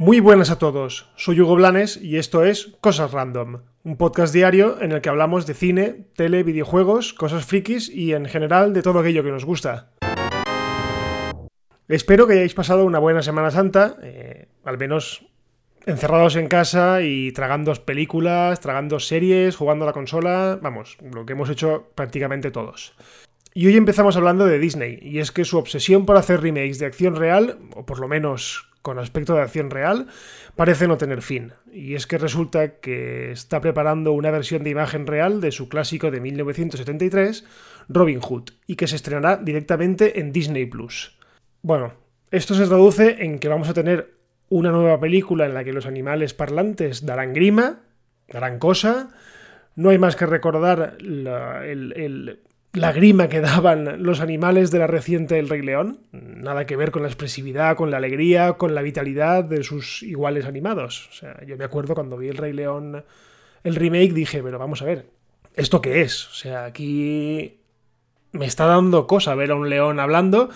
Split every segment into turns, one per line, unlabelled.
Muy buenas a todos, soy Hugo Blanes y esto es Cosas Random, un podcast diario en el que hablamos de cine, tele, videojuegos, cosas frikis y en general de todo aquello que nos gusta. Espero que hayáis pasado una buena Semana Santa, eh, al menos encerrados en casa y tragando películas, tragando series, jugando a la consola, vamos, lo que hemos hecho prácticamente todos. Y hoy empezamos hablando de Disney, y es que su obsesión por hacer remakes de acción real, o por lo menos con aspecto de acción real, parece no tener fin. Y es que resulta que está preparando una versión de imagen real de su clásico de 1973, Robin Hood, y que se estrenará directamente en Disney Plus. Bueno, esto se traduce en que vamos a tener una nueva película en la que los animales parlantes darán grima, darán cosa. No hay más que recordar la grima que daban los animales de la reciente El Rey León. Nada que ver con la expresividad, con la alegría, con la vitalidad de sus iguales animados. O sea, yo me acuerdo cuando vi El Rey León, el remake, dije, pero vamos a ver, ¿esto qué es? O sea, aquí me está dando cosa ver a un león hablando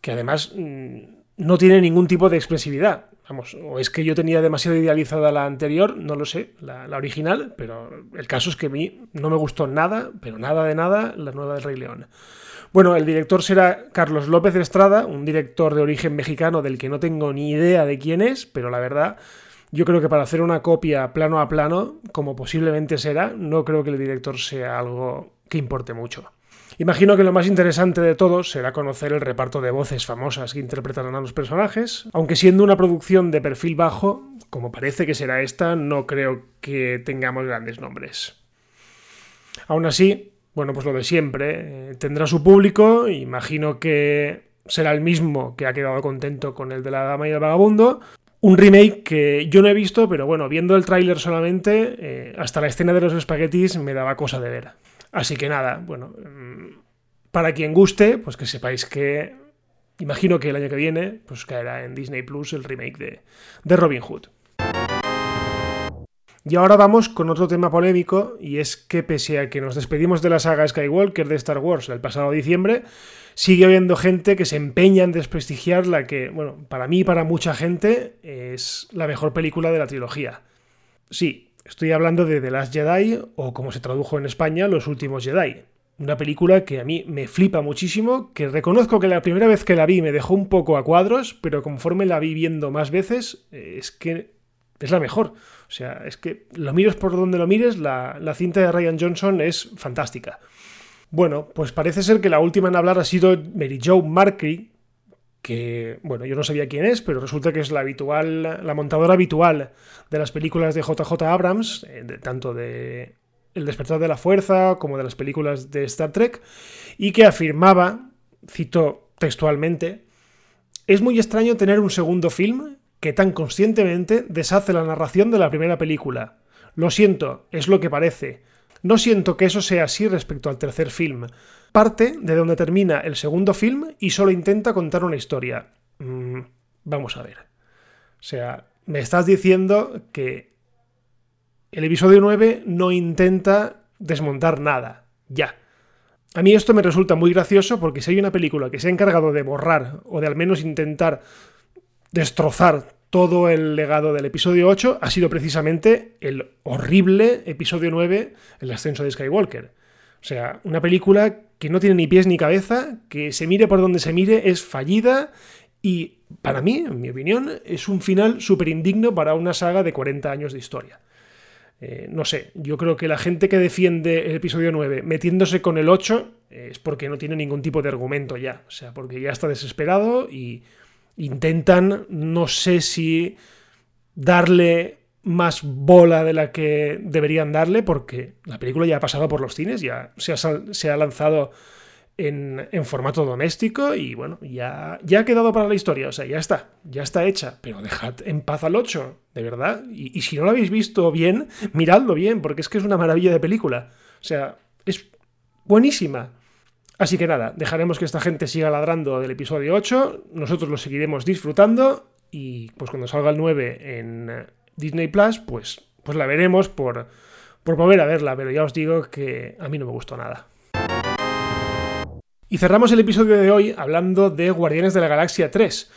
que además mm, no tiene ningún tipo de expresividad. Vamos, o es que yo tenía demasiado idealizada la anterior, no lo sé, la, original, pero el caso es que a mí no me gustó nada, pero nada de nada, la nueva del Rey León. Bueno, el director será Carlos López Estrada, un director de origen mexicano del que no tengo ni idea de quién es, pero la verdad, yo creo que para hacer una copia plano a plano, como posiblemente será, no creo que el director sea algo que importe mucho. Imagino que lo más interesante de todo será conocer el reparto de voces famosas que interpretarán a los personajes, aunque siendo una producción de perfil bajo, como parece que será esta, no creo que tengamos grandes nombres. Aún así, bueno, pues lo de siempre, eh, tendrá su público, imagino que será el mismo que ha quedado contento con el de la Dama y el Vagabundo, un remake que yo no he visto, pero bueno, viendo el tráiler solamente, eh, hasta la escena de los espaguetis me daba cosa de ver. Así que nada, bueno, mm, para quien guste, pues que sepáis que imagino que el año que viene pues caerá en Disney Plus el remake de, de Robin Hood. Y ahora vamos con otro tema polémico, y es que pese a que nos despedimos de la saga Skywalker de Star Wars el pasado diciembre, sigue habiendo gente que se empeña en desprestigiar la que, bueno, para mí y para mucha gente es la mejor película de la trilogía. Sí, Estoy hablando de The Last Jedi, o como se tradujo en España, Los Últimos Jedi. Una película que a mí me flipa muchísimo, que reconozco que la primera vez que la vi me dejó un poco a cuadros, pero conforme la vi viendo más veces, eh, es que es la mejor. O sea, es que lo mires por donde lo mires, la, la cinta de Ryan Johnson es fantástica. Bueno, pues parece ser que la última en hablar ha sido Mary Jo Markey, que, bueno, yo no sabía quién es, pero resulta que es la habitual, la montadora habitual de las películas de JJ Abrams, eh, tanto de El despertar de la fuerza como de las películas de Star Trek, y que afirmaba, cito textualmente, es muy extraño tener un segundo film que tan conscientemente deshace la narración de la primera película. Lo siento, es lo que parece. No siento que eso sea así respecto al tercer film parte de donde termina el segundo film y solo intenta contar una historia. Mm, vamos a ver. O sea, me estás diciendo que el episodio 9 no intenta desmontar nada. Ya. A mí esto me resulta muy gracioso porque si hay una película que se ha encargado de borrar o de al menos intentar destrozar todo el legado del episodio 8, ha sido precisamente el horrible episodio 9, el ascenso de Skywalker. O sea, una película que no tiene ni pies ni cabeza, que se mire por donde se mire, es fallida y para mí, en mi opinión, es un final súper indigno para una saga de 40 años de historia. Eh, no sé, yo creo que la gente que defiende el episodio 9 metiéndose con el 8 es porque no tiene ningún tipo de argumento ya. O sea, porque ya está desesperado y intentan, no sé si darle más bola de la que deberían darle, porque la película ya ha pasado por los cines, ya se ha, se ha lanzado en, formato doméstico y bueno, ya, ya ha quedado para la historia, o sea, ya está, ya está hecha, pero dejad en paz al 8, de verdad, y, y si no lo habéis visto bien, miradlo bien, porque es que es una maravilla de película, o sea, es buenísima. Así que nada, dejaremos que esta gente siga ladrando del episodio 8, nosotros lo seguiremos disfrutando y pues cuando salga el 9 en Disney Plus, pues, pues la veremos por, por volver a verla, pero ya os digo que a mí no me gustó nada. Y cerramos el episodio de hoy hablando de Guardianes de la Galaxia 3,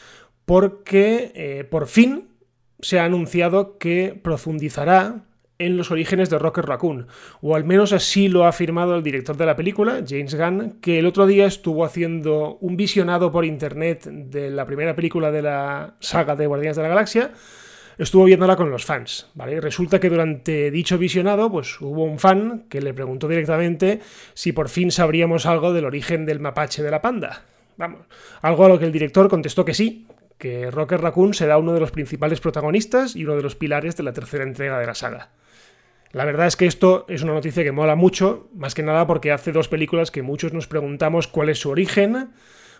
porque eh, por fin se ha anunciado que profundizará en los orígenes de Rocket Raccoon, o al menos así lo ha afirmado el director de la película, James Gunn, que el otro día estuvo haciendo un visionado por internet de la primera película de la saga de Guardianes de la Galaxia, estuvo viéndola con los fans, ¿vale? resulta que durante dicho visionado, pues hubo un fan que le preguntó directamente si por fin sabríamos algo del origen del mapache de la panda. Vamos, algo a lo que el director contestó que sí, que Rocket Raccoon será uno de los principales protagonistas y uno de los pilares de la tercera entrega de la saga. La verdad es que esto es una noticia que mola mucho, más que nada porque hace dos películas que muchos nos preguntamos cuál es su origen,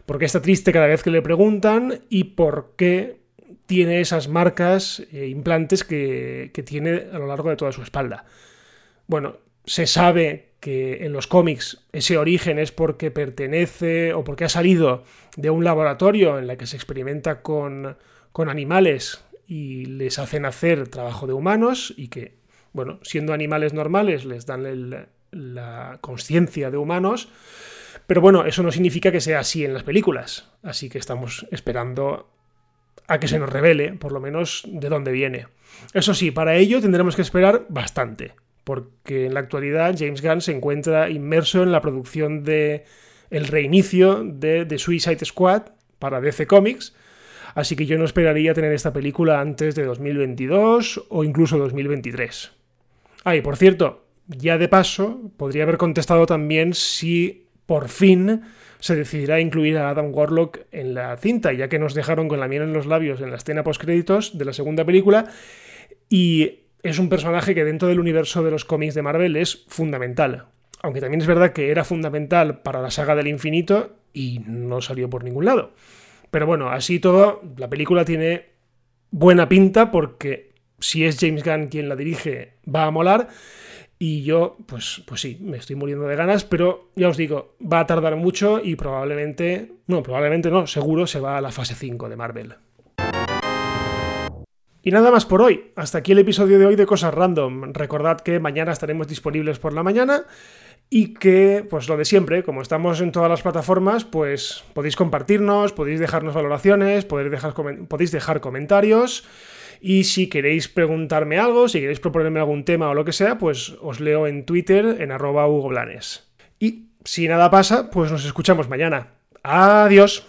por qué está triste cada vez que le preguntan y por qué tiene esas marcas e implantes que, que tiene a lo largo de toda su espalda. Bueno, se sabe que en los cómics ese origen es porque pertenece o porque ha salido de un laboratorio en el que se experimenta con, con animales y les hacen hacer trabajo de humanos y que bueno, siendo animales normales les dan la conciencia de humanos, pero bueno, eso no significa que sea así en las películas, así que estamos esperando a que se nos revele, por lo menos, de dónde viene. Eso sí, para ello tendremos que esperar bastante, porque en la actualidad James Gunn se encuentra inmerso en la producción de el reinicio de The Suicide Squad para DC Comics, así que yo no esperaría tener esta película antes de 2022 o incluso 2023. Ah, y por cierto, ya de paso, podría haber contestado también si por fin se decidirá incluir a Adam Warlock en la cinta, ya que nos dejaron con la miel en los labios en la escena postcréditos de la segunda película. Y es un personaje que dentro del universo de los cómics de Marvel es fundamental. Aunque también es verdad que era fundamental para la saga del infinito y no salió por ningún lado. Pero bueno, así todo, la película tiene buena pinta porque si es James Gunn quien la dirige, va a molar. Y yo, pues, pues sí, me estoy muriendo de ganas, pero ya os digo, va a tardar mucho y probablemente, no, probablemente no, seguro se va a la fase 5 de Marvel. Y nada más por hoy. Hasta aquí el episodio de hoy de Cosas Random. Recordad que mañana estaremos disponibles por la mañana y que, pues lo de siempre, como estamos en todas las plataformas, pues podéis compartirnos, podéis dejarnos valoraciones, podéis dejar, podéis dejar comentarios. Y si queréis preguntarme algo, si queréis proponerme algún tema o lo que sea, pues os leo en Twitter en arroba Hugo Blanes. Y si nada pasa, pues nos escuchamos mañana. Adiós.